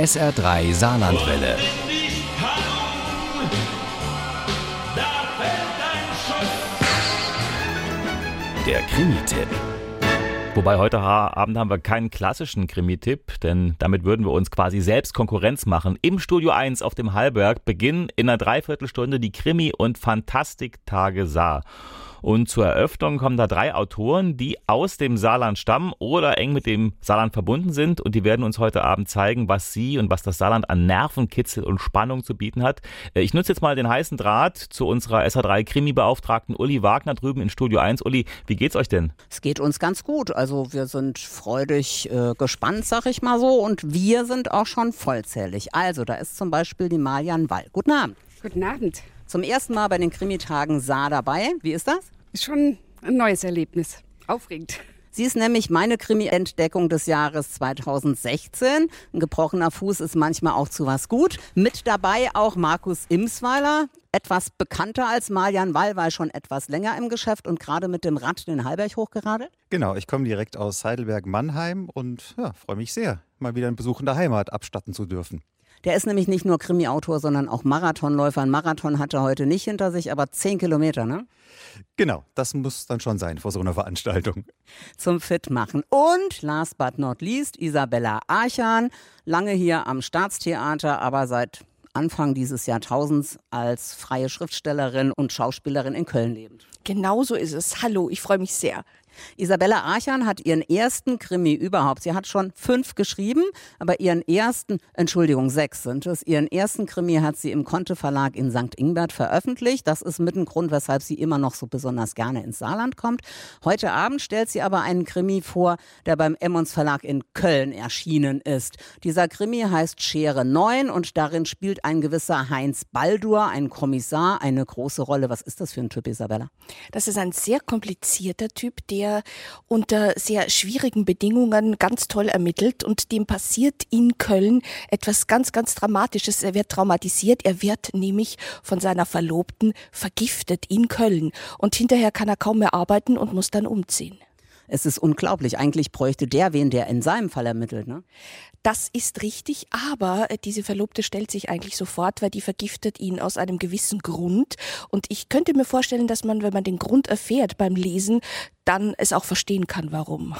SR3 Saarlandwelle. Der Krimi-Tipp. Wobei heute Abend haben wir keinen klassischen Krimi-Tipp, denn damit würden wir uns quasi selbst Konkurrenz machen. Im Studio 1 auf dem Hallberg beginnen in einer Dreiviertelstunde die Krimi- und Fantastiktage Saar. Und zur Eröffnung kommen da drei Autoren, die aus dem Saarland stammen oder eng mit dem Saarland verbunden sind. Und die werden uns heute Abend zeigen, was sie und was das Saarland an Nervenkitzel und Spannung zu bieten hat. Äh, ich nutze jetzt mal den heißen Draht zu unserer SA3-Krimi-Beauftragten Uli Wagner drüben in Studio 1. Uli, wie geht's euch denn? Es geht uns ganz gut. Also wir sind freudig äh, gespannt, sag ich mal so. Und wir sind auch schon vollzählig. Also da ist zum Beispiel die Malian Wall. Guten Abend. Guten Abend. Zum ersten Mal bei den Krimitagen Saar dabei. Wie ist das? Ist schon ein neues Erlebnis. Aufregend. Sie ist nämlich meine Krimi-Entdeckung des Jahres 2016. Ein gebrochener Fuß ist manchmal auch zu was gut. Mit dabei auch Markus Imsweiler, etwas bekannter als Marian Wall, war schon etwas länger im Geschäft und gerade mit dem Rad den Hallberg hochgeradelt. Genau, ich komme direkt aus Heidelberg-Mannheim und ja, freue mich sehr, mal wieder einen Besuch in der Heimat abstatten zu dürfen. Der ist nämlich nicht nur Krimi-Autor, sondern auch Marathonläufer. Ein Marathon hat er heute nicht hinter sich, aber zehn Kilometer, ne? Genau, das muss dann schon sein vor so einer Veranstaltung. Zum Fitmachen. Und last but not least, Isabella Archan, lange hier am Staatstheater, aber seit Anfang dieses Jahrtausends als freie Schriftstellerin und Schauspielerin in Köln lebend. Genau so ist es. Hallo, ich freue mich sehr. Isabella Archan hat ihren ersten Krimi überhaupt. Sie hat schon fünf geschrieben, aber ihren ersten, Entschuldigung, sechs sind es. Ihren ersten Krimi hat sie im Conte Verlag in St. Ingbert veröffentlicht. Das ist mit ein Grund, weshalb sie immer noch so besonders gerne ins Saarland kommt. Heute Abend stellt sie aber einen Krimi vor, der beim Emmons Verlag in Köln erschienen ist. Dieser Krimi heißt Schere 9 und darin spielt ein gewisser Heinz Baldur, ein Kommissar, eine große Rolle. Was ist das für ein Typ, Isabella? Das ist ein sehr komplizierter Typ, der der unter sehr schwierigen Bedingungen ganz toll ermittelt und dem passiert in Köln etwas ganz, ganz Dramatisches. Er wird traumatisiert, er wird nämlich von seiner Verlobten vergiftet in Köln und hinterher kann er kaum mehr arbeiten und muss dann umziehen. Es ist unglaublich. Eigentlich bräuchte der wen, der in seinem Fall ermittelt, ne? Das ist richtig, aber äh, diese Verlobte stellt sich eigentlich sofort, weil die vergiftet ihn aus einem gewissen Grund. Und ich könnte mir vorstellen, dass man, wenn man den Grund erfährt beim Lesen, dann es auch verstehen kann, warum.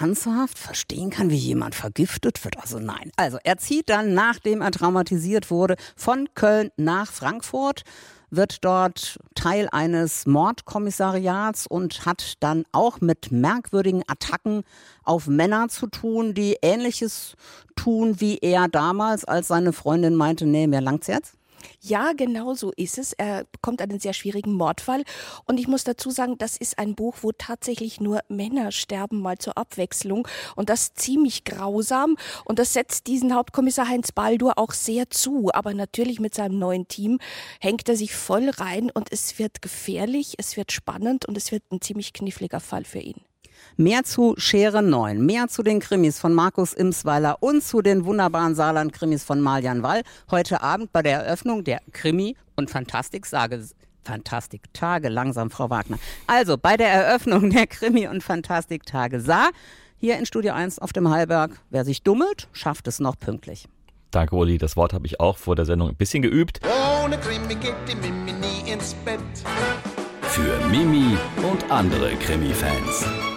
Ernsthaft verstehen kann, wie jemand vergiftet wird? Also nein. Also er zieht dann, nachdem er traumatisiert wurde, von Köln nach Frankfurt wird dort Teil eines Mordkommissariats und hat dann auch mit merkwürdigen Attacken auf Männer zu tun, die ähnliches tun wie er damals, als seine Freundin meinte, nee, mir langt's jetzt. Ja, genau so ist es. Er bekommt einen sehr schwierigen Mordfall. Und ich muss dazu sagen, das ist ein Buch, wo tatsächlich nur Männer sterben, mal zur Abwechslung. Und das ziemlich grausam. Und das setzt diesen Hauptkommissar Heinz Baldur auch sehr zu. Aber natürlich mit seinem neuen Team hängt er sich voll rein und es wird gefährlich, es wird spannend und es wird ein ziemlich kniffliger Fall für ihn. Mehr zu Schere 9, mehr zu den Krimis von Markus Imsweiler und zu den wunderbaren Saarland-Krimis von Malian Wall heute Abend bei der Eröffnung der Krimi- und Fantastik-Sage. Fantastik-Tage, langsam, Frau Wagner. Also bei der Eröffnung der Krimi- und Fantastik-Tage Saar, hier in Studio 1 auf dem Hallberg. Wer sich dummelt, schafft es noch pünktlich. Danke, Uli. Das Wort habe ich auch vor der Sendung ein bisschen geübt. Ohne Krimi geht die Mimi nie ins Bett. Für Mimi und andere Krimi-Fans.